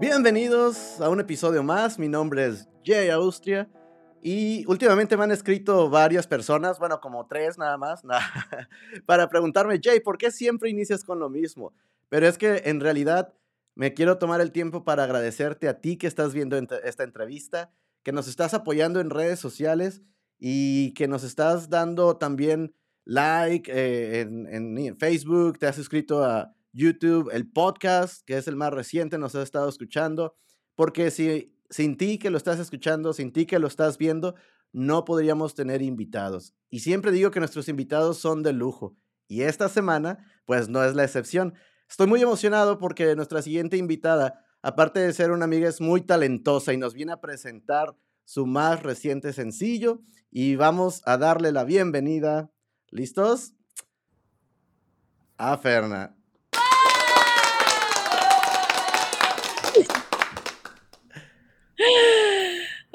Bienvenidos a un episodio más. Mi nombre es Jay Austria y últimamente me han escrito varias personas, bueno, como tres nada más, para preguntarme, Jay, ¿por qué siempre inicias con lo mismo? Pero es que en realidad me quiero tomar el tiempo para agradecerte a ti que estás viendo esta entrevista, que nos estás apoyando en redes sociales y que nos estás dando también like eh, en, en Facebook, te has suscrito a YouTube, el podcast, que es el más reciente, nos has estado escuchando, porque si sin ti que lo estás escuchando, sin ti que lo estás viendo, no podríamos tener invitados. Y siempre digo que nuestros invitados son de lujo. Y esta semana, pues no es la excepción. Estoy muy emocionado porque nuestra siguiente invitada, aparte de ser una amiga, es muy talentosa y nos viene a presentar su más reciente sencillo. Y vamos a darle la bienvenida. ¿Listos? A Ferna.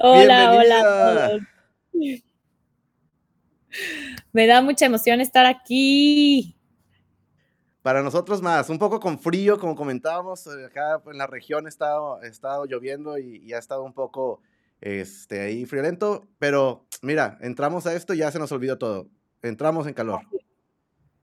Hola, hola. Me da mucha emoción estar aquí. Para nosotros más, un poco con frío, como comentábamos, eh, acá en la región ha estado, estado lloviendo y, ha estado un poco este, ahí friolento, pero mira, entramos a esto y ya se nos olvidó todo. Entramos en calor.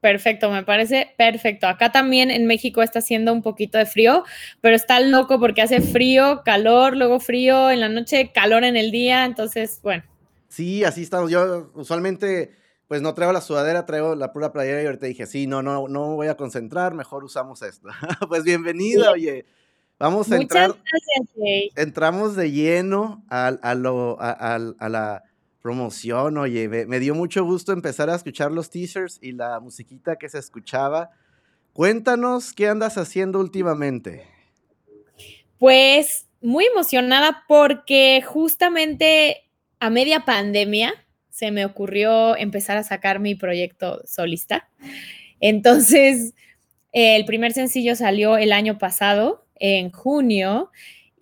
Perfecto, me parece perfecto. Acá también en México está haciendo un poquito de frío, pero está loco porque hace frío, calor, luego frío en la noche, calor en el día, entonces, bueno. Sí, así estamos. Yo usualmente, pues no traigo la sudadera, traigo la pura playera y ahorita dije, sí, no, no, no voy a concentrar, mejor usamos esto. pues bienvenida, oye. Vamos a entrar. Gracias, Entramos de lleno a, a, lo, a, a la promoción, oye, me, dio mucho gusto empezar a escuchar los teasers y la musiquita que se escuchaba. Cuéntanos qué andas haciendo últimamente. Pues muy emocionada porque justamente a media pandemia se me ocurrió empezar a sacar mi proyecto solista. Entonces, el primer sencillo salió el año pasado, en junio,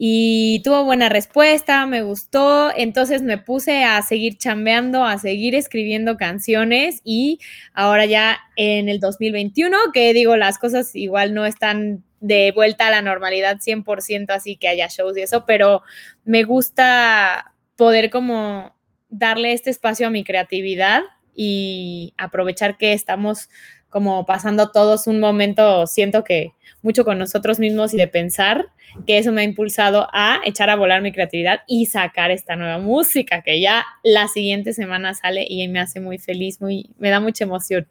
y tuvo buena respuesta, me gustó, entonces me puse a seguir chambeando, a seguir escribiendo canciones y ahora ya en el 2021, que digo, las cosas igual no están de vuelta a la normalidad 100%, así que haya shows y eso, pero me gusta poder como darle este espacio a mi creatividad y aprovechar que estamos como pasando todos un momento, siento que mucho con nosotros mismos y de pensar que eso me ha impulsado a echar a volar mi creatividad y sacar esta nueva música que ya la siguiente semana sale y me hace muy feliz, muy, me da mucha emoción.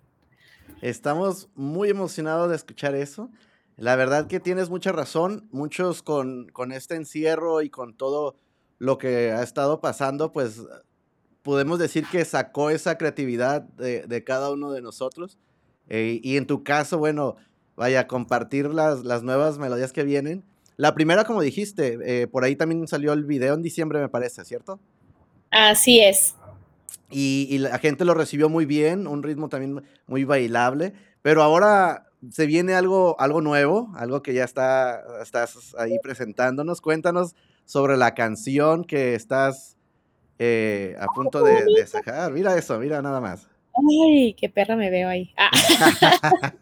Estamos muy emocionados de escuchar eso. La verdad que tienes mucha razón. Muchos con, con este encierro y con todo lo que ha estado pasando, pues podemos decir que sacó esa creatividad de, de cada uno de nosotros. Eh, y en tu caso, bueno, vaya, compartir las, las nuevas melodías que vienen. La primera, como dijiste, eh, por ahí también salió el video en diciembre, me parece, ¿cierto? Así es. Y, la gente lo recibió muy bien, un ritmo también muy bailable, pero ahora se viene algo, algo nuevo, algo que ya está, estás ahí presentándonos. Cuéntanos sobre la canción que estás eh, a punto de, de, sacar. Mira eso, mira nada más. Ay, qué perra me veo ahí. Ah.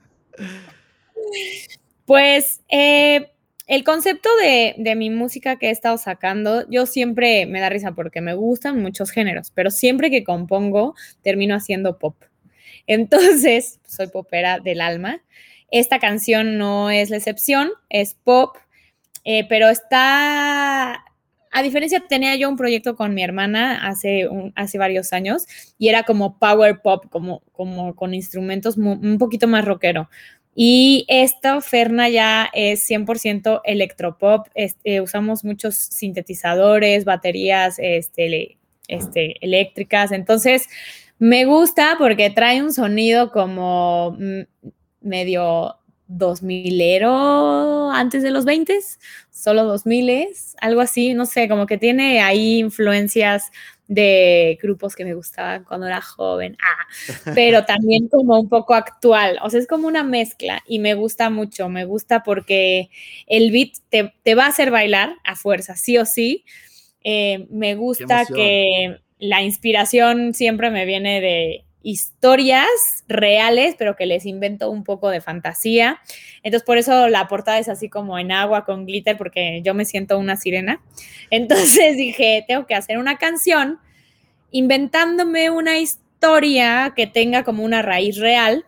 pues eh, el concepto de, mi música que he estado sacando, yo siempre me da risa porque me gustan muchos géneros, pero siempre que compongo termino haciendo pop. Entonces, soy popera del alma. Esta canción no es la excepción, es pop, eh, pero está a diferencia, tenía yo un proyecto con mi hermana hace, hace varios años y era como power pop, como, como con instrumentos un poquito más rockero. Y esta Ferna ya es 100% electropop. Este, usamos muchos sintetizadores, baterías este, este, eléctricas. Entonces, me gusta porque trae un sonido como medio 2000ero antes de los 20, solo 2000, algo así, no sé, como que tiene ahí influencias de grupos que me gustaban cuando era joven, ah, pero también como un poco actual, o sea, es como una mezcla y me gusta mucho, me gusta porque el beat te, va a hacer bailar a fuerza, sí o sí, eh, me gusta que la inspiración siempre me viene de historias reales, pero que les invento un poco de fantasía. Entonces, por eso la portada es así como en agua con glitter, porque yo me siento una sirena. Entonces dije, tengo que hacer una canción inventándome una historia que tenga como una raíz real.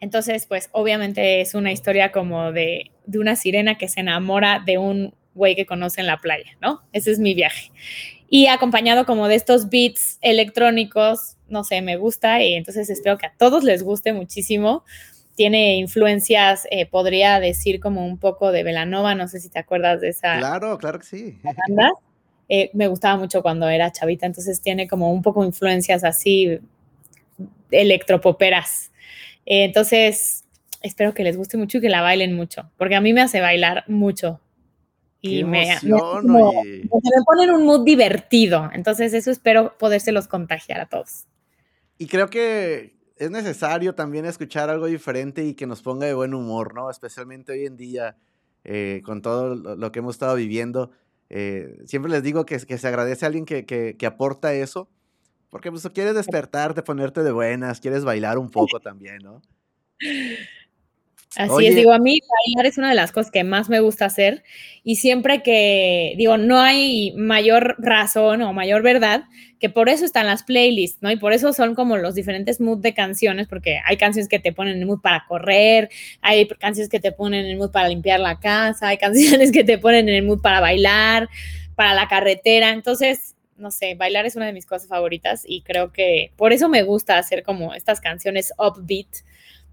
Entonces, pues obviamente es una historia como de, de una sirena que se enamora de un güey que conoce en la playa, ¿no? Ese es mi viaje. Y acompañado como de estos beats electrónicos no sé, me gusta y entonces espero que a todos les guste muchísimo. Tiene influencias, eh, podría decir como un poco de Velanova, no sé si te acuerdas de esa. Claro, claro que sí. Banda. Eh, me gustaba mucho cuando era chavita, entonces tiene como un poco influencias así electropoperas. Eh, entonces, espero que les guste mucho y que la bailen mucho, porque a mí me hace bailar mucho. Y me, me, me, ponen un mood divertido. Entonces, eso espero podérselos contagiar a todos. Y creo que es necesario también escuchar algo diferente y que nos ponga de buen humor, ¿no? Especialmente hoy en día, eh, con todo lo que hemos estado viviendo. Eh, siempre les digo que, que, se agradece a alguien que, que, que aporta eso, porque pues quieres despertarte, ponerte de buenas, quieres bailar un poco también, ¿no? Así es, digo, a mí bailar es una de las cosas que más me gusta hacer y siempre que, digo, no hay mayor razón o mayor verdad que por eso están las playlists, ¿no? Y por eso son como los diferentes moods de canciones, porque hay canciones que te ponen en el mood para correr, hay canciones que te ponen en el mood para limpiar la casa, hay canciones que te ponen en el mood para bailar, para la carretera, entonces no sé, bailar es una de mis cosas favoritas y creo que por eso me gusta hacer como estas canciones upbeat,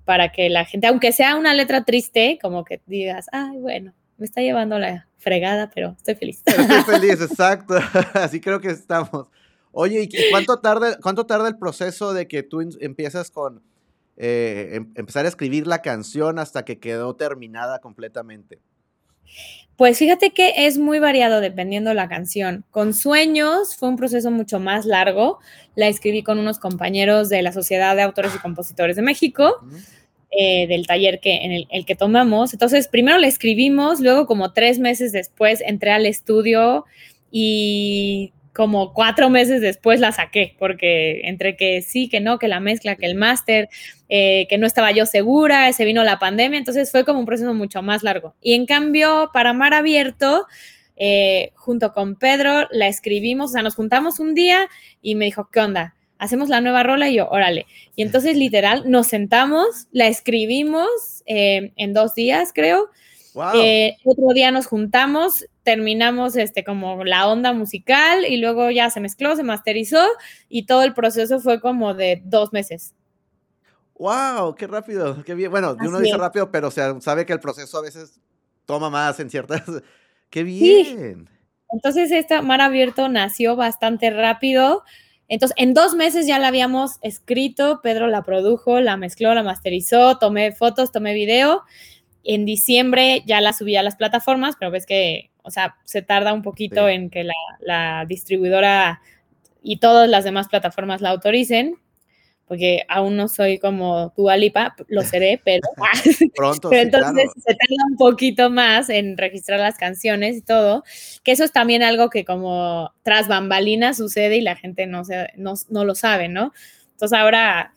para que la gente, aunque sea una letra triste, como que digas, ay, bueno, me está llevando la fregada, pero estoy feliz. estoy feliz, exacto. Así creo que estamos. Oye, ¿y cuánto tarda, cuánto tarda el proceso de que tú empiezas con eh, em, empezar a escribir la canción hasta que quedó terminada completamente? Pues fíjate que es muy variado dependiendo la canción. Con Sueños fue un proceso mucho más largo. La escribí con unos compañeros de la Sociedad de Autores y Compositores de México. Eh, del taller que, en el, que tomamos. Entonces, primero le escribimos, luego como tres meses después entré al estudio y como cuatro meses después la saqué, porque entre que sí, que no, que la mezcla, que el máster, eh, que no estaba yo segura, se vino la pandemia, entonces fue como un proceso mucho más largo. Y en cambio, para Mar Abierto, eh, junto con Pedro, la escribimos, o sea, nos juntamos un día y me dijo, ¿qué onda? hacemos la nueva rola y yo, órale. Y entonces literal nos sentamos, la escribimos eh, en dos días, creo. Eh, otro día nos juntamos, terminamos este como la onda musical y luego ya se mezcló, se masterizó y todo el proceso fue como de dos meses. ¡Wow! ¡Qué rápido! ¡Qué bien! Bueno, uno dice rápido, pero se sabe que el proceso a veces toma más en ciertas... ¡Qué bien! Entonces, esta Mar Abierto nació bastante rápido. Entonces, en dos meses ya la habíamos escrito, Pedro la produjo, la mezcló, la masterizó, tomé fotos, tomé video. En diciembre ya la subí a las plataformas, pero ves que, o sea, se tarda un poquito en que la, la distribuidora y todas las demás plataformas la autoricen porque aún no soy como tu Alipa, lo seré, pero, Pronto, entonces se tarda un poquito más en registrar las canciones y todo, que eso es también algo que como tras bambalinas sucede y la gente no, se, no, no lo sabe, ¿no? Entonces ahora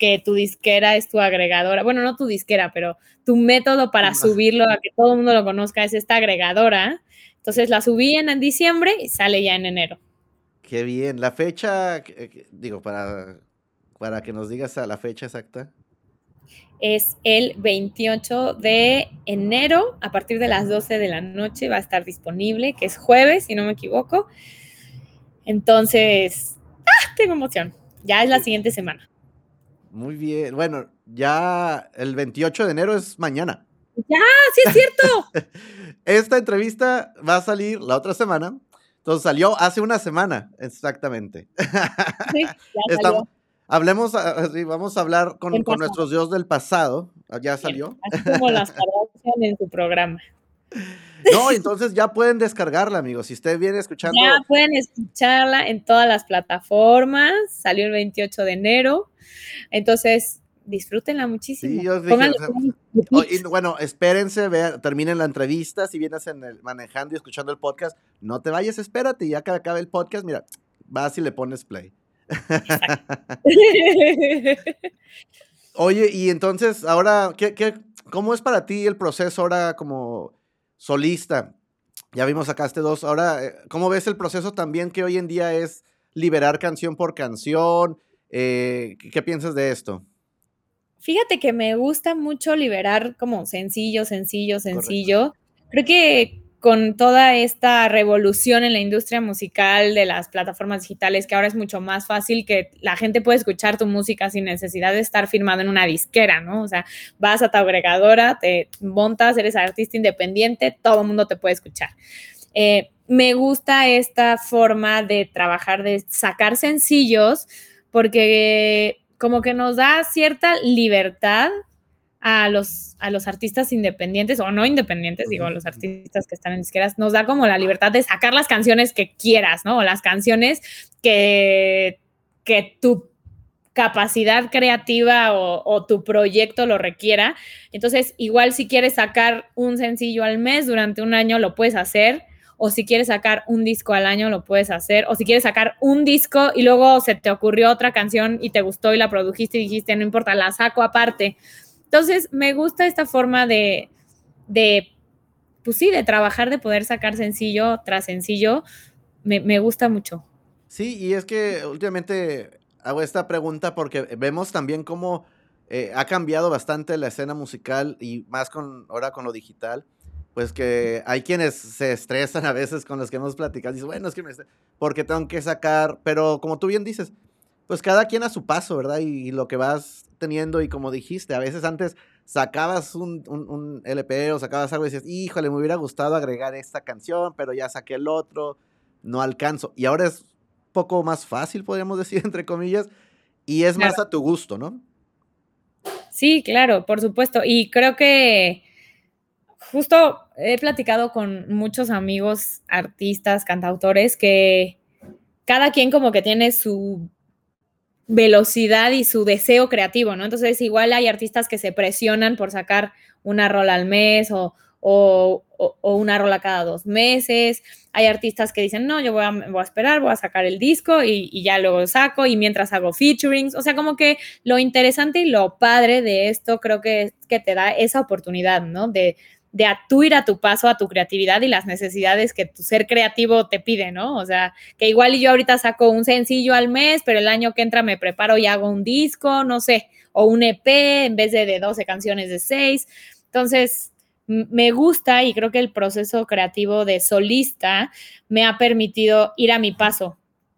que tu disquera es tu agregadora, bueno, no tu disquera, pero tu método para subirlo a que todo el mundo lo conozca es esta agregadora. Entonces la subí en diciembre y sale ya en enero. Qué bien. La fecha, digo, para para que nos digas a la fecha exacta. Es el 28 de enero, a partir de las 12 de la noche va a estar disponible, que es jueves, si no me equivoco. Entonces, ¡ah! tengo emoción. Ya es la siguiente semana. Muy bien. Bueno, ya el 28 de enero es mañana. Ya, sí es cierto. Esta entrevista va a salir la otra semana. Entonces salió hace una semana, exactamente. Sí, ya salió. Hablemos, ah, vamos a hablar con, nuestros dios del pasado. Ah, ¿Ya salió? Así como las en su programa. No, entonces ya pueden descargarla, amigos. Si usted viene escuchando. Ya pueden escucharla en todas las plataformas. Salió el 28 de enero. Entonces, disfrútenla muchísimo. Sí, yo dije, bueno, espérense, vean, terminen la entrevista. Si vienes en el, manejando y escuchando el podcast, no te vayas, espérate. Y ya que acabe el podcast, mira, vas y le pones play. Oye, y entonces, ahora, ¿qué, qué, cómo es para ti el proceso ahora como solista? Ya vimos acá este dos. Ahora, eh, ¿cómo ves el proceso también que hoy en día es liberar canción por canción? Eh, ¿Qué piensas de esto? Fíjate que me gusta mucho liberar como sencillo, sencillo, sencillo. Creo que con toda esta revolución en la industria musical de las plataformas digitales, que ahora es mucho más fácil que la gente puede escuchar tu música sin necesidad de estar firmado en una disquera, ¿no? O sea, vas a tu agregadora, te montas, eres artista independiente, todo el mundo te puede escuchar. Eh, me gusta esta forma de trabajar, de sacar sencillos, porque como que nos da cierta libertad a los, a los artistas independientes o no independientes, digo, a los artistas que están en disqueras, nos da como la libertad de sacar las canciones que quieras, ¿no? O las canciones que, que tu capacidad creativa o, o, tu proyecto lo requiera. Entonces, igual si quieres sacar un sencillo al mes durante un año, lo puedes hacer. O si quieres sacar un disco al año, lo puedes hacer. O si quieres sacar un disco y luego se te ocurrió otra canción y te gustó y la produjiste y dijiste, no importa, la saco aparte. Entonces, me gusta esta forma de, de, pues sí, de trabajar, de poder sacar sencillo tras sencillo. Me, gusta mucho. Sí, y es que últimamente hago esta pregunta porque vemos también cómo eh, ha cambiado bastante la escena musical y más con ahora con lo digital. Pues que hay quienes se estresan a veces con los que hemos platicado. Dicen, bueno, es que me porque tengo que sacar, pero como tú bien dices, pues cada quien a su paso, ¿verdad? Y, lo que vas teniendo y como dijiste, a veces antes sacabas un, un, LP o sacabas algo y decías, híjole, me hubiera gustado agregar esta canción, pero ya saqué el otro, no alcanzo. Y ahora es poco más fácil, podríamos decir, entre comillas, y es más a tu gusto, ¿no? Sí, claro, por supuesto. Y creo que justo he platicado con muchos amigos, artistas, cantautores, que cada quien como que tiene su velocidad y su deseo creativo, ¿no? Entonces, igual hay artistas que se presionan por sacar una rola al mes o, o, una rola cada dos meses. Hay artistas que dicen, no, yo voy a, esperar, voy a sacar el disco y, ya luego saco y mientras hago featurings. O sea, como que lo interesante y lo padre de esto creo que es que te da esa oportunidad, ¿no? De, de a tú ir a tu paso, a tu creatividad y las necesidades que tu ser creativo te pide, ¿no? O sea, que igual yo ahorita saco un sencillo al mes, pero el año que entra me preparo y hago un disco, no sé, o un EP en vez de, de 12 canciones de 6. Entonces, me gusta y creo que el proceso creativo de solista me ha permitido ir a mi paso,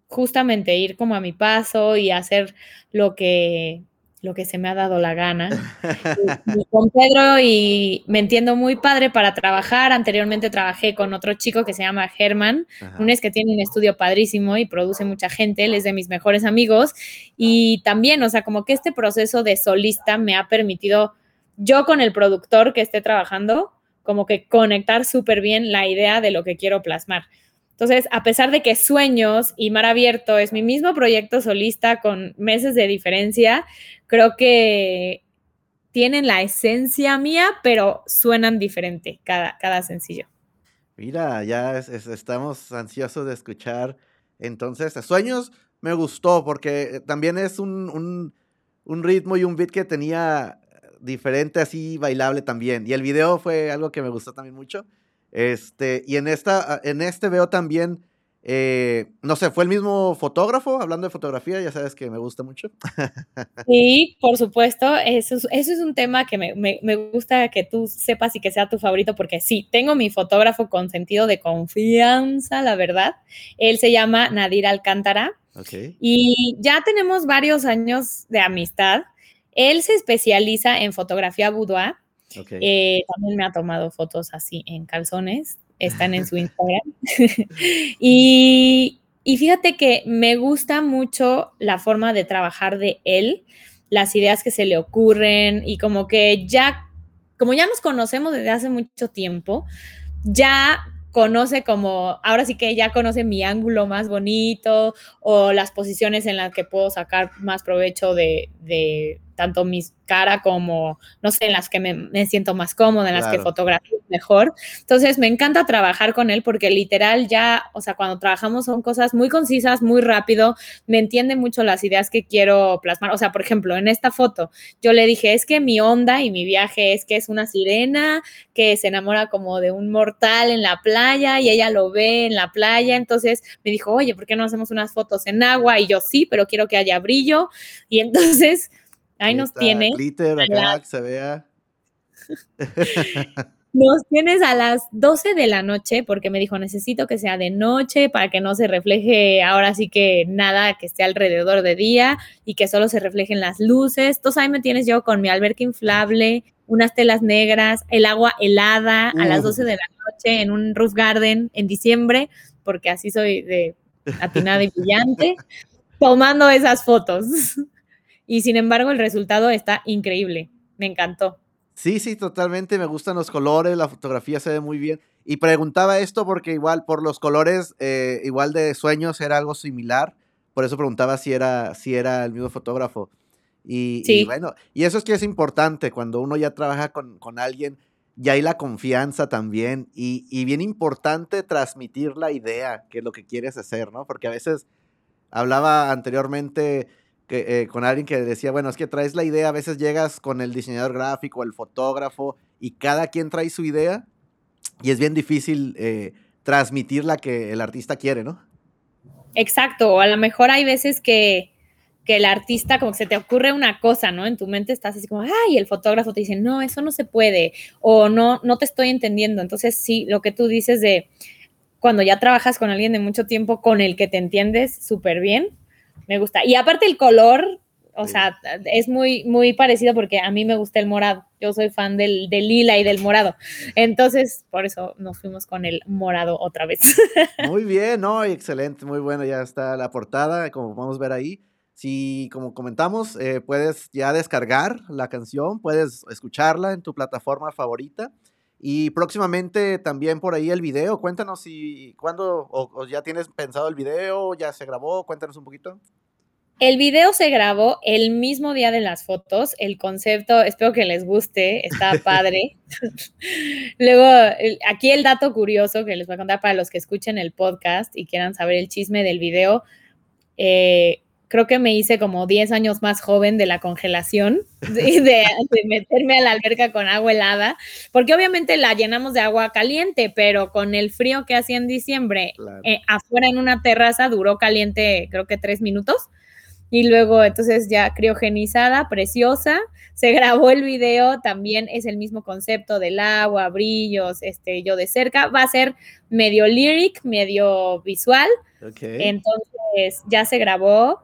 justamente ir como a mi paso y hacer lo que lo que se me ha dado la gana. y, con Pedro y me entiendo muy padre para trabajar. Anteriormente trabajé con otro chico que se llama Germán, un es que tiene un estudio padrísimo y produce mucha gente, él es de mis mejores amigos. Y también, o sea, como que este proceso de solista me ha permitido, yo con el productor que esté trabajando, como que conectar súper bien la idea de lo que quiero plasmar. Entonces, a pesar de que Sueños y Mar Abierto es mi mismo proyecto solista con meses de diferencia, creo que tienen la esencia mía, pero suenan diferente cada, cada sencillo. Mira, ya estamos ansiosos de escuchar. Entonces, Sueños me gustó porque también es un, un ritmo y un beat que tenía diferente, así bailable también. Y el video fue algo que me gustó también mucho. Este, y en, esta, en este veo también, eh, no sé, fue el mismo fotógrafo, hablando de fotografía, ya sabes que me gusta mucho. Sí, por supuesto, eso es, eso es un tema que me, me, me, gusta que tú sepas y que sea tu favorito, porque sí, tengo mi fotógrafo con sentido de confianza, la verdad. Él se llama Nadir Alcántara. Okay. Y ya tenemos varios años de amistad. Él se especializa en fotografía boudoir eh, también me ha tomado fotos así en calzones, están en su Instagram. y, y fíjate que me gusta mucho la forma de trabajar de él, las ideas que se le ocurren y como que ya, como ya nos conocemos desde hace mucho tiempo, ya conoce como, ahora sí que ya conoce mi ángulo más bonito o las posiciones en las que puedo sacar más provecho de, de tanto mi cara como, no sé, en las que me, siento más cómoda, en las que fotografío mejor. Entonces, me encanta trabajar con él porque literal ya, o sea, cuando trabajamos son cosas muy concisas, muy rápido, me entiende mucho las ideas que quiero plasmar. O sea, por ejemplo, en esta foto, yo le dije, es que mi onda y mi viaje es que es una sirena que se enamora como de un mortal en la playa y ella lo ve en la playa. Entonces me dijo, oye, ¿por qué no hacemos unas fotos en agua? Y yo sí, pero quiero que haya brillo. Y entonces ahí nos tiene. Glitter acá, que se vea. Nos tienes a las 12 de la noche, porque me dijo, necesito que sea de noche para que no se refleje ahora sí que nada que esté alrededor de día y que solo se reflejen las luces. Entonces ahí me tienes yo con mi alberca inflable, unas telas negras, el agua helada a las 12 de la noche en un roof garden en diciembre, porque así soy de atinada y brillante, tomando esas fotos. Y sin embargo, el resultado está increíble. Me encantó. Sí, sí, totalmente. Me gustan los colores, la fotografía se ve muy bien. Y preguntaba esto porque igual por los colores, eh, igual de sueños era algo similar. Por eso preguntaba si era, si era el mismo fotógrafo. Y, bueno, y eso es que es importante cuando uno ya trabaja con, con alguien, ya hay la confianza también. Y, y, bien importante transmitir la idea, que es lo que quieres hacer, ¿no? Porque a veces hablaba anteriormente eh, con alguien que decía, bueno, es que traes la idea, a veces llegas con el diseñador gráfico, el fotógrafo, y cada quien trae su idea, y es bien difícil eh, transmitir la que el artista quiere, ¿no? Exacto, o a lo mejor hay veces que, que el artista como que se te ocurre una cosa, ¿no? En tu mente estás así como, ay, el fotógrafo te dice, no, eso no se puede, o no, no te estoy entendiendo. Entonces, sí, lo que tú dices de cuando ya trabajas con alguien de mucho tiempo con el que te entiendes súper bien, me gusta. Y aparte el color, o sea, es muy, muy parecido porque a mí me gusta el morado. Yo soy fan del, lila y del morado. Entonces, por eso nos fuimos con el morado otra vez. Muy bien, ¿no? Excelente, muy bueno. Ya está la portada, como vamos a ver ahí. Si, como comentamos, eh, puedes ya descargar la canción, puedes escucharla en tu plataforma favorita. Y próximamente también por ahí el video. Cuéntanos si, cuándo, o, ya tienes pensado el video, ya se grabó, cuéntanos un poquito. El video se grabó el mismo día de las fotos. El concepto, espero que les guste, está padre. Luego, aquí el dato curioso que les voy a contar para los que escuchen el podcast y quieran saber el chisme del video. Eh, creo que me hice como 10 años más joven de la congelación, de, de, meterme a la alberca con agua helada, porque obviamente la llenamos de agua caliente, pero con el frío que hacía en diciembre, eh, afuera en una terraza duró caliente creo que tres minutos. Y luego, entonces ya criogenizada, preciosa. Se grabó el video, también es el mismo concepto del agua, brillos, este, yo de cerca. Va a ser medio lyric, medio visual. Entonces ya se grabó,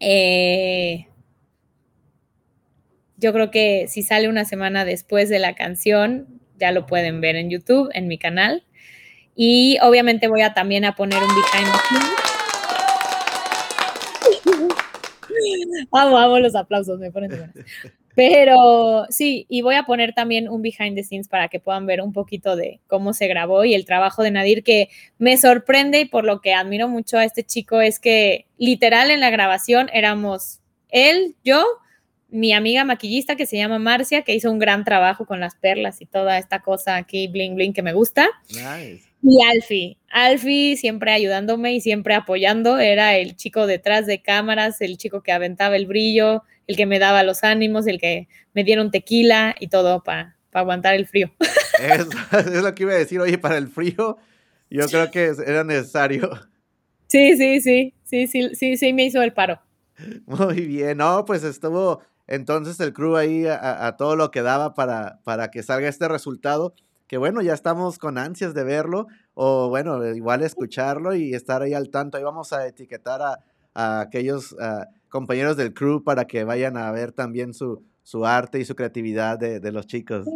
eh, yo creo que si sale una semana después de la canción, ya lo pueden ver en YouTube, en mi canal. Y obviamente voy a también a poner un behind the scenes. amo, amo los aplausos, me ponen Pero sí, y voy a poner también un behind the scenes para que puedan ver un poquito de cómo se grabó y el trabajo de Nadir, que me sorprende y por lo que admiro mucho a este chico es que literal en la grabación éramos él, yo, mi amiga maquillista que se llama Marcia, que hizo un gran trabajo con las perlas y toda esta cosa aquí, bling bling, que me gusta. Y Alfie, Alfie siempre ayudándome y siempre apoyando, era el chico detrás de cámaras, el chico que aventaba el brillo, el que me daba los ánimos, el que me dieron tequila y todo para aguantar el frío. Es, es, lo que iba a decir, oye, para el frío yo creo que era necesario. Sí, sí, sí, sí, sí, sí, sí, me hizo el paro. Muy bien, no, pues estuvo entonces el crew ahí a, todo lo que daba para, para que salga este resultado, que bueno, ya estamos con ansias de verlo, o bueno, igual escucharlo y estar ahí al tanto. Ahí vamos a etiquetar a, a aquellos compañeros del crew para que vayan a ver también su, su arte y su creatividad de, de los chicos.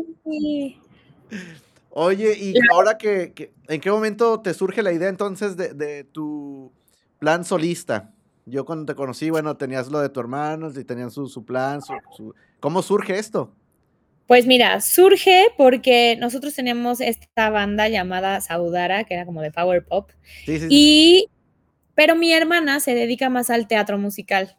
Oye, y ahora que, ¿en qué momento te surge la idea entonces de, de, tu plan solista? Yo cuando te conocí, bueno, tenías lo de tu hermano y tenían su, su plan, su, ¿cómo surge esto? Pues mira, surge porque nosotros teníamos esta banda llamada Saudara, que era como de power pop, sí, sí, y pero mi hermana se dedica más al teatro musical.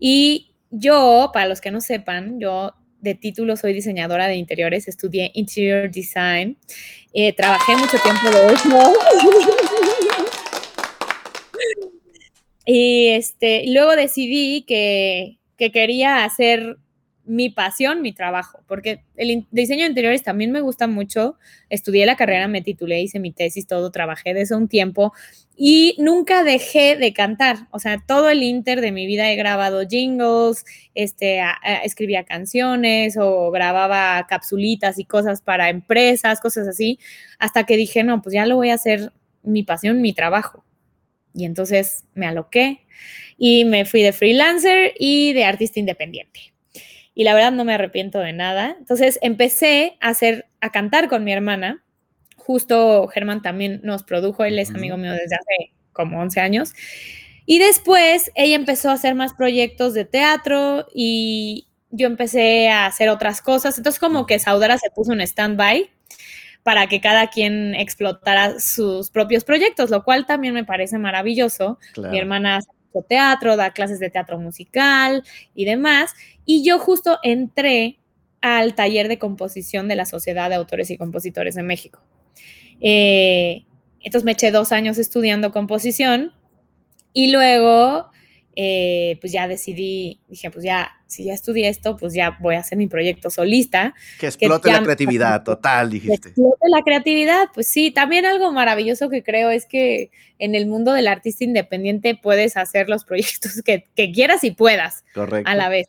Y yo, para los que no sepan, yo de título soy diseñadora de interiores, estudié interior design, eh, trabajé mucho tiempo de eso. y este, luego decidí que, que quería hacer mi pasión, mi trabajo, porque el diseño de interiores también me gusta mucho. Estudié la carrera, me titulé, hice mi tesis, todo, trabajé de eso un tiempo y nunca dejé de cantar. O sea, todo el inter de mi vida he grabado jingles, este, escribía canciones o grababa capsulitas y cosas para empresas, cosas así, hasta que dije, no, pues ya lo voy a hacer mi pasión, mi trabajo. Y entonces me aloqué y me fui de freelancer y de artista independiente y la verdad no me arrepiento de nada. Entonces empecé a hacer, a cantar con mi hermana. Justo Germán también nos produjo, él es amigo mío desde hace como 11 años. Y después ella empezó a hacer más proyectos de teatro y yo empecé a hacer otras cosas. Entonces como que Saudara se puso en stand-by para que cada quien explotara sus propios proyectos, lo cual también me parece maravilloso. Mi hermana hace teatro, da clases de teatro musical y demás. Y yo justo entré al taller de composición de la Sociedad de Autores y Compositores de México. Eh, entonces me eché dos años estudiando composición y luego eh, pues ya decidí, dije, pues ya, si ya estudié esto, pues ya voy a hacer mi proyecto solista. Que explote la creatividad, total, dijiste. Que explote la creatividad, pues sí, también algo maravilloso que creo es que en el mundo del artista independiente puedes hacer los proyectos que, quieras y puedas a la vez.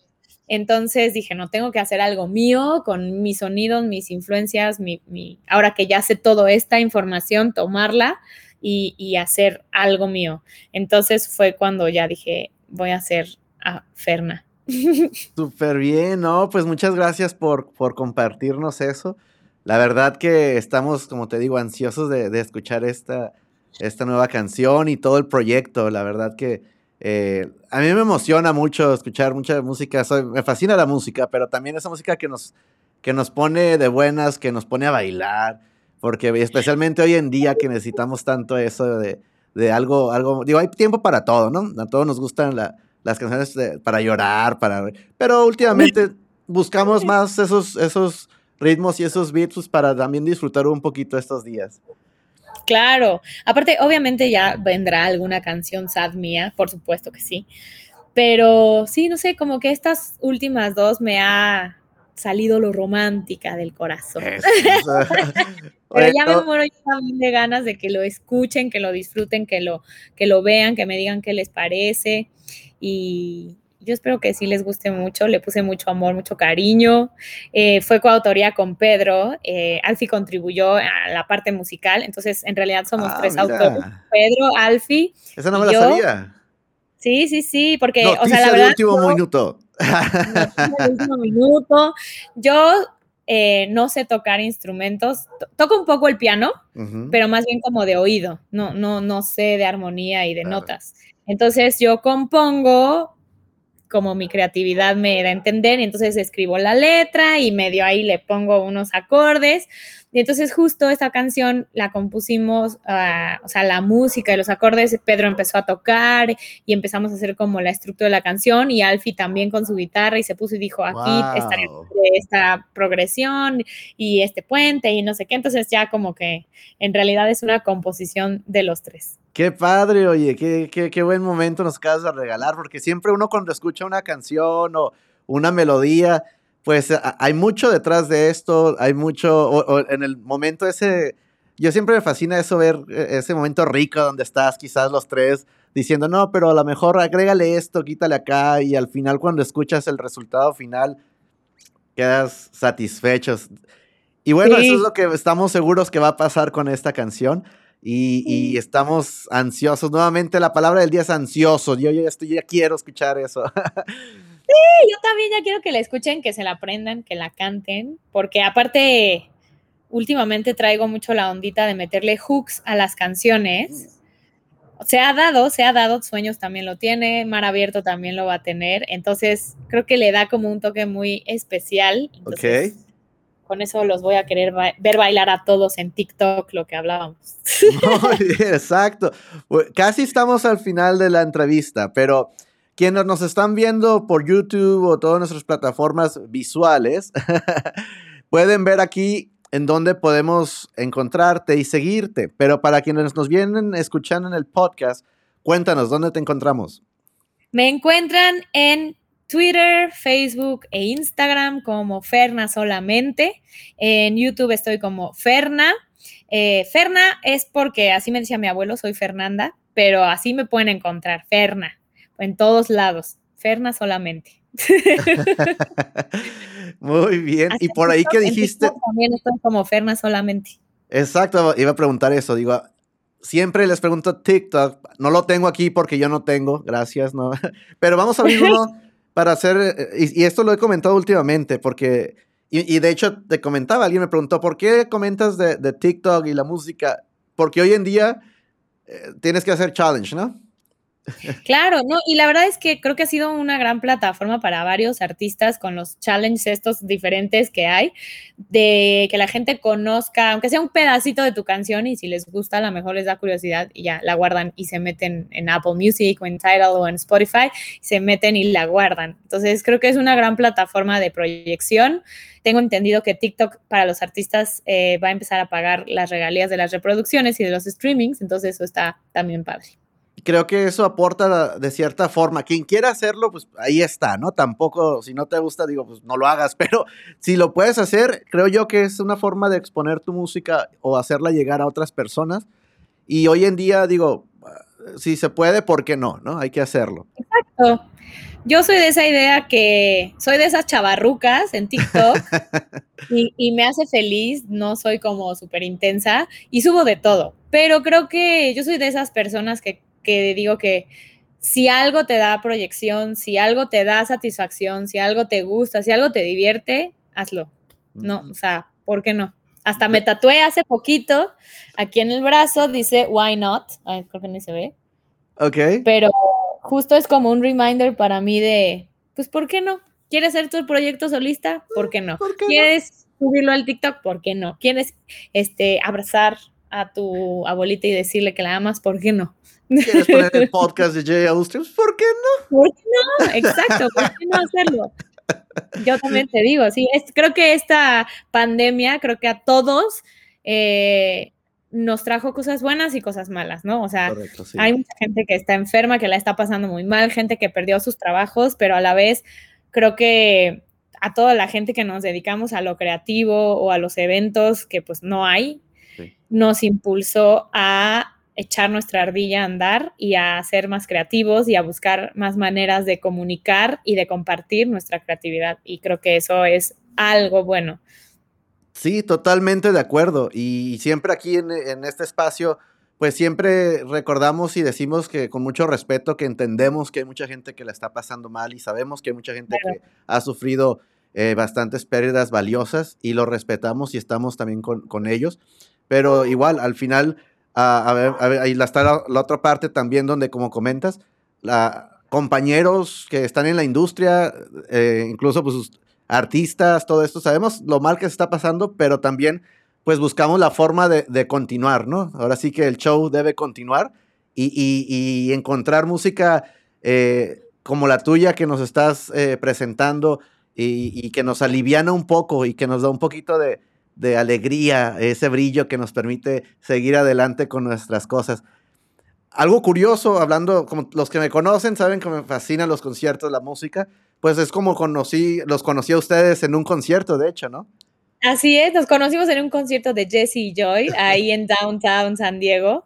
Entonces dije, no, tengo que hacer algo mío con mis sonidos, mis influencias, mi, ahora que ya sé toda esta información, tomarla y, hacer algo mío. Entonces fue cuando ya dije, voy a hacer a Ferna. Súper bien, ¿no? Pues muchas gracias por, por compartirnos eso. La verdad que estamos, como te digo, ansiosos de, escuchar esta, esta nueva canción y todo el proyecto. La verdad que eh, a mí me emociona mucho escuchar mucha música. me fascina la música, pero también esa música que nos, que nos pone de buenas, que nos pone a bailar, porque especialmente hoy en día que necesitamos tanto eso de, de algo, algo, digo, hay tiempo para todo, ¿no? A todos nos gustan las canciones para llorar, para, pero últimamente buscamos más esos, esos ritmos y esos beats pues, para también disfrutar un poquito estos días. Claro, aparte, obviamente ya vendrá alguna canción sad mía, por supuesto que sí, pero sí, no sé, como que estas últimas dos me ha salido lo romántica del corazón. Pero ya me muero yo también de ganas de que lo escuchen, que lo disfruten, que lo, que lo vean, que me digan qué les parece. Y yo espero que sí les guste mucho. Le puse mucho amor, mucho cariño. Eh, fue coautoría con Pedro. Eh, Alfie contribuyó a la parte musical. Entonces, en realidad somos ah, tres autores. Pedro, Alfie. Esa no me la sabía. Sí, sí, sí, porque, o sea, la verdad. último minuto. El último minuto. Yo eh, no sé tocar instrumentos. Toco un poco el piano, pero más bien como de oído. No, no, no sé de armonía y de notas. Entonces yo compongo como mi creatividad me da a entender, y entonces escribo la letra y medio ahí le pongo unos acordes. Y entonces justo esta canción la compusimos, ah, o sea, la música y los acordes, Pedro empezó a tocar y empezamos a hacer como la estructura de la canción y Alfie también con su guitarra y se puso y dijo, aquí estaré esta progresión y este puente y no sé qué. Entonces ya como que en realidad es una composición de los tres. Qué padre, oye, qué, qué, qué buen momento nos acabas de regalar, porque siempre uno cuando escucha una canción o una melodía, pues hay mucho detrás de esto, hay mucho, en el momento ese, yo siempre me fascina eso, ver e, ese momento rico donde estás quizás los tres diciendo, no, pero a lo mejor agrégale esto, quítale acá, y al final cuando escuchas el resultado final, quedas satisfechos. Y bueno, eso es lo que estamos seguros que va a pasar con esta canción. Y, estamos ansiosos. Nuevamente la palabra del día es ansioso. Yo ya, estoy, ya quiero escuchar eso. Sí, yo también ya quiero que la escuchen, que se la aprendan, que la canten, porque aparte, últimamente traigo mucho la ondita de meterle hooks a las canciones. Se ha dado, se ha dado, Sueños también lo tiene, Mar Abierto también lo va a tener, entonces creo que le da como un toque muy especial. ok. Con eso los voy a querer ver bailar a todos en TikTok, lo que hablábamos. exacto. Casi estamos al final de la entrevista, pero quienes nos están viendo por YouTube o todas nuestras plataformas visuales, pueden ver aquí en donde podemos encontrarte y seguirte. Pero para quienes nos vienen escuchando en el podcast, cuéntanos, ¿dónde te encontramos? Me encuentran en Twitter, Facebook e Instagram como Ferna solamente. En YouTube estoy como Ferna. Eh, Ferna es porque así me decía mi abuelo, soy Fernanda, pero así me pueden encontrar, Ferna, en todos lados, Ferna solamente. Muy bien. y por ahí que dijiste. También estoy como Ferna solamente. Exacto, iba a preguntar eso. Digo, siempre les pregunto TikTok. No lo tengo aquí porque yo no tengo, gracias, ¿no? Pero vamos a abrir uno para hacer. Eh, y, esto lo he comentado últimamente porque. Y, de hecho, te comentaba, alguien me preguntó, ¿por qué comentas de, de TikTok y la música? Porque hoy en día eh, tienes que hacer challenge, ¿no? Claro, no, y la verdad es que creo que ha sido una gran plataforma para varios artistas con los challenges estos diferentes que hay, de que la gente conozca, aunque sea un pedacito de tu canción y si les gusta, a lo mejor les da curiosidad y ya la guardan y se meten en Apple Music o en Tidal o en Spotify, se meten y la guardan. Entonces creo que es una gran plataforma de proyección. Tengo entendido que TikTok para los artistas eh, va a empezar a pagar las regalías de las reproducciones y de los streamings, entonces eso está también padre creo que eso aporta de cierta forma. Quien quiera hacerlo, pues ahí está, ¿no? Tampoco, si no te gusta, digo, pues no lo hagas, pero si lo puedes hacer, creo yo que es una forma de exponer tu música o hacerla llegar a otras personas. Y hoy en día, digo, si se puede, ¿por qué no? ¿No? Hay que hacerlo. Exacto. Yo soy de esa idea que soy de esas chavarrucas en TikTok y, y, me hace feliz, no soy como súper intensa y subo de todo, pero creo que yo soy de esas personas que que digo que si algo te da proyección, si algo te da satisfacción, si algo te gusta, si algo te divierte, hazlo. No, o sea, ¿por qué no? Hasta me tatué hace poquito, aquí en el brazo dice why not, Ay, creo que ni se ve. Ok. Pero justo es como un reminder para mí de, pues, ¿por qué no? ¿Quieres hacer tu proyecto solista? ¿Por qué no? ¿Quieres subirlo al TikTok? ¿Por qué no? ¿Quieres este, abrazar a tu abuelita y decirle que la amas? ¿Por qué no? ¿Quieres poner el podcast de Jay Austria? ¿Por qué no? ¿Por qué no? Exacto, ¿por qué no hacerlo? Yo también te digo, sí, es, creo que esta pandemia, creo que a todos eh, nos trajo cosas buenas y cosas malas, ¿no? O sea, hay mucha gente que está enferma, que la está pasando muy mal, gente que perdió sus trabajos, pero a la vez creo que a toda la gente que nos dedicamos a lo creativo o a los eventos que pues no hay, nos impulsó a echar nuestra ardilla a andar y a ser más creativos y a buscar más maneras de comunicar y de compartir nuestra creatividad. Y creo que eso es algo bueno. Sí, totalmente de acuerdo. Y siempre aquí en, este espacio, pues siempre recordamos y decimos que con mucho respeto que entendemos que hay mucha gente que la está pasando mal y sabemos que hay mucha gente que ha sufrido eh, bastantes pérdidas valiosas y lo respetamos y estamos también con, con ellos. Pero igual, al final ahí está la, otra parte también donde, como comentas, la, compañeros que están en la industria, eh, incluso pues artistas, todo esto, sabemos lo mal que se está pasando, pero también pues buscamos la forma de, de continuar, ¿no? Ahora sí que el show debe continuar y, y, y encontrar música eh, como la tuya que nos estás eh, presentando y, y, que nos aliviana un poco y que nos da un poquito de, de alegría, ese brillo que nos permite seguir adelante con nuestras cosas. Algo curioso, hablando, como los que me conocen saben que me fascinan los conciertos, la música, pues es como conocí, los conocí a ustedes en un concierto, de hecho, ¿no? Así es, nos conocimos en un concierto de Jesse y Joy, ahí en Downtown San Diego.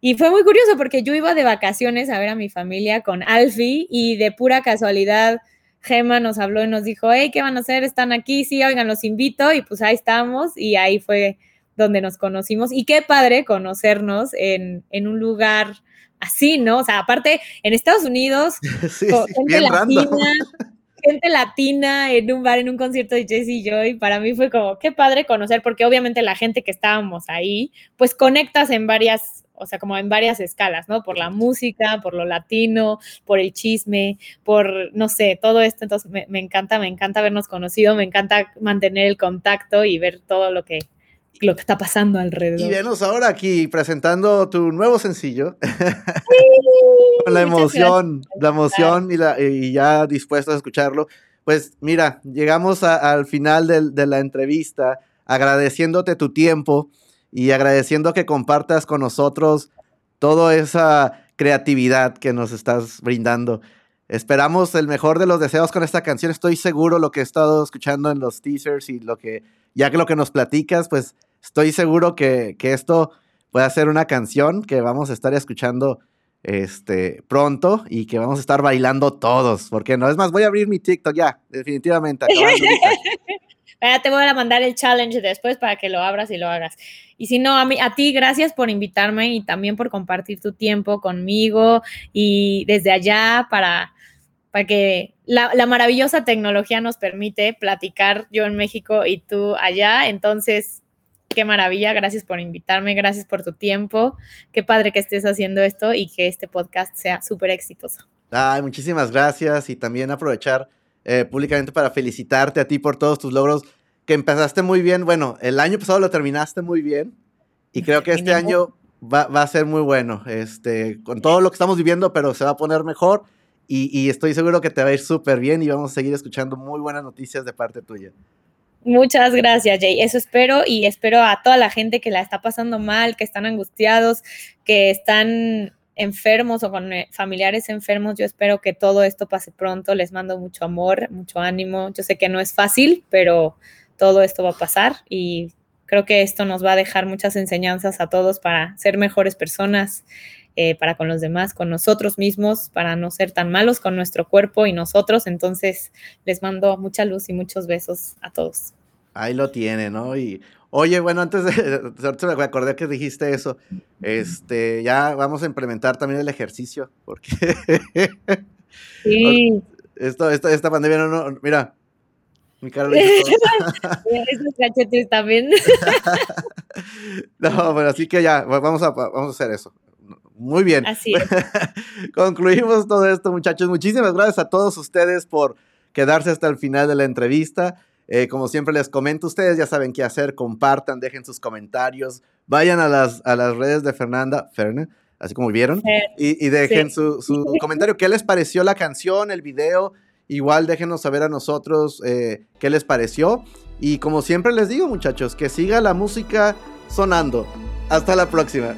Y fue muy curioso porque yo iba de vacaciones a ver a mi familia con Alfie y de pura casualidad Gema nos habló y nos dijo, hey, ¿qué van a hacer? Están aquí, sí, oigan, los invito y pues ahí estamos y ahí fue donde nos conocimos y qué padre conocernos en, en un lugar así, ¿no? O sea, aparte, en Estados Unidos, gente latina, gente latina en un bar, en un concierto de Jesse Joy, para mí fue como, qué padre conocer, porque obviamente la gente que estábamos ahí, pues conectas en varias o sea, como en varias escalas, ¿no? Por la música, por lo latino, por el chisme, por, no sé, todo esto. Entonces, me, encanta, me encanta habernos conocido, me encanta mantener el contacto y ver todo lo que lo que está pasando alrededor. Y venos ahora aquí presentando tu nuevo sencillo. Con la emoción, la emoción y, la, y, ya dispuesto a escucharlo. Pues mira, llegamos al final de la entrevista agradeciéndote tu tiempo y agradeciendo que compartas con nosotros toda esa creatividad que nos estás brindando. Esperamos el mejor de los deseos con esta canción. Estoy seguro lo que he estado escuchando en los teasers y lo que, ya que lo que nos platicas, pues estoy seguro que, que esto puede ser una canción que vamos a estar escuchando este, pronto y que vamos a estar bailando todos. Porque no es más, voy a abrir mi TikTok ya, definitivamente. te voy a mandar el challenge después para que lo abras y lo hagas. Y si no, a, mí, a ti, gracias por invitarme y también por compartir tu tiempo conmigo y desde allá para, para que la, la maravillosa tecnología nos permite platicar yo en México y tú allá. Entonces, qué maravilla, gracias por invitarme, gracias por tu tiempo, qué padre que estés haciendo esto y que este podcast sea súper exitoso. Ay, muchísimas gracias y también aprovechar eh, públicamente para felicitarte a ti por todos tus logros, que empezaste muy bien. Bueno, el año pasado lo terminaste muy bien y creo que este año va, a ser muy bueno, este, con todo lo que estamos viviendo, pero se va a poner mejor y, y estoy seguro que te va a ir súper bien y vamos a seguir escuchando muy buenas noticias de parte tuya. Muchas gracias, Jay. Eso espero y espero a toda la gente que la está pasando mal, que están angustiados, que están enfermos o con eh, familiares enfermos, yo espero que todo esto pase pronto. Les mando mucho amor, mucho ánimo. Yo sé que no es fácil, pero todo esto va a pasar y creo que esto nos va a dejar muchas enseñanzas a todos para ser mejores personas, eh, para con los demás, con nosotros mismos, para no ser tan malos con nuestro cuerpo y nosotros. Entonces, les mando mucha luz y muchos besos a todos. Ahí lo tiene, ¿no? Y Oye, bueno, antes de, me acordé que dijiste eso, este, ya vamos a implementar también el ejercicio, porque sí. esto, esta pandemia no, no, mira, mi cara Esos cachetes también. no, bueno, así que ya, vamos a, vamos a hacer eso. Muy bien. Así es. Concluimos todo esto, muchachos. Muchísimas gracias a todos ustedes por quedarse hasta el final de la entrevista. Eh, como siempre les comento, ustedes ya saben qué hacer, compartan, dejen sus comentarios, vayan a las, a las redes de Fernanda, Ferne, así como vieron, y, dejen su, comentario, qué les pareció la canción, el video, igual déjenos saber a nosotros eh, qué les pareció, y como siempre les digo muchachos, que siga la música sonando. Hasta la próxima.